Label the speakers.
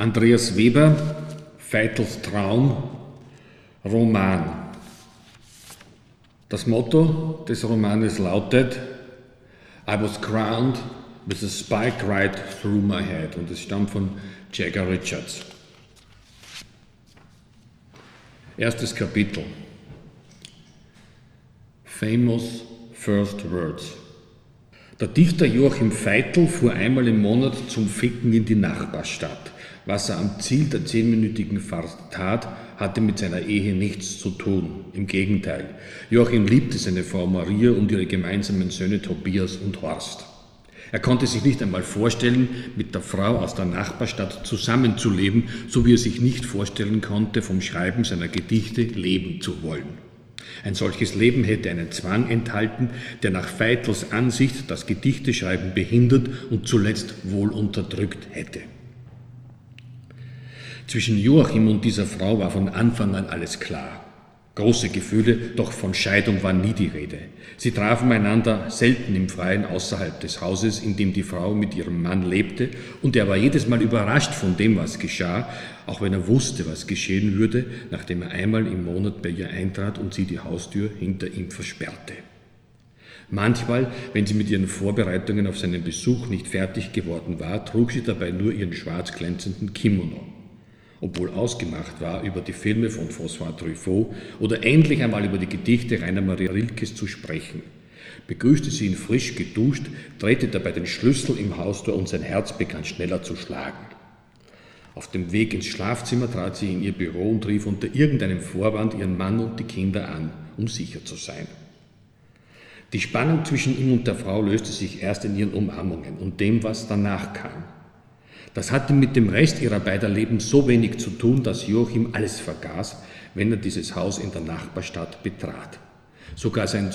Speaker 1: Andreas Weber, Veitels Traum, Roman. Das Motto des Romanes lautet I was crowned with a spike right through my head und es stammt von Jagger Richards. Erstes Kapitel. Famous First Words. Der Dichter Joachim Feitel fuhr einmal im Monat zum Ficken in die Nachbarstadt. Was er am Ziel der zehnminütigen Fahrt tat, hatte mit seiner Ehe nichts zu tun. Im Gegenteil. Joachim liebte seine Frau Maria und ihre gemeinsamen Söhne Tobias und Horst. Er konnte sich nicht einmal vorstellen, mit der Frau aus der Nachbarstadt zusammenzuleben, so wie er sich nicht vorstellen konnte, vom Schreiben seiner Gedichte leben zu wollen. Ein solches Leben hätte einen Zwang enthalten, der nach Veitels Ansicht das Gedichteschreiben behindert und zuletzt wohl unterdrückt hätte. Zwischen Joachim und dieser Frau war von Anfang an alles klar. Große Gefühle, doch von Scheidung war nie die Rede. Sie trafen einander selten im Freien außerhalb des Hauses, in dem die Frau mit ihrem Mann lebte, und er war jedes Mal überrascht von dem, was geschah, auch wenn er wusste, was geschehen würde, nachdem er einmal im Monat bei ihr eintrat und sie die Haustür hinter ihm versperrte. Manchmal, wenn sie mit ihren Vorbereitungen auf seinen Besuch nicht fertig geworden war, trug sie dabei nur ihren schwarz glänzenden Kimono obwohl ausgemacht war, über die Filme von François Truffaut oder endlich einmal über die Gedichte Rainer Maria Rilkes zu sprechen. Begrüßte sie ihn frisch geduscht, drehte dabei den Schlüssel im Haustor und sein Herz begann schneller zu schlagen. Auf dem Weg ins Schlafzimmer trat sie in ihr Büro und rief unter irgendeinem Vorwand ihren Mann und die Kinder an, um sicher zu sein. Die Spannung zwischen ihm und der Frau löste sich erst in ihren Umarmungen und dem, was danach kam. Das hatte mit dem Rest ihrer beider Leben so wenig zu tun, dass Joachim alles vergaß, wenn er dieses Haus in der Nachbarstadt betrat. Sogar sein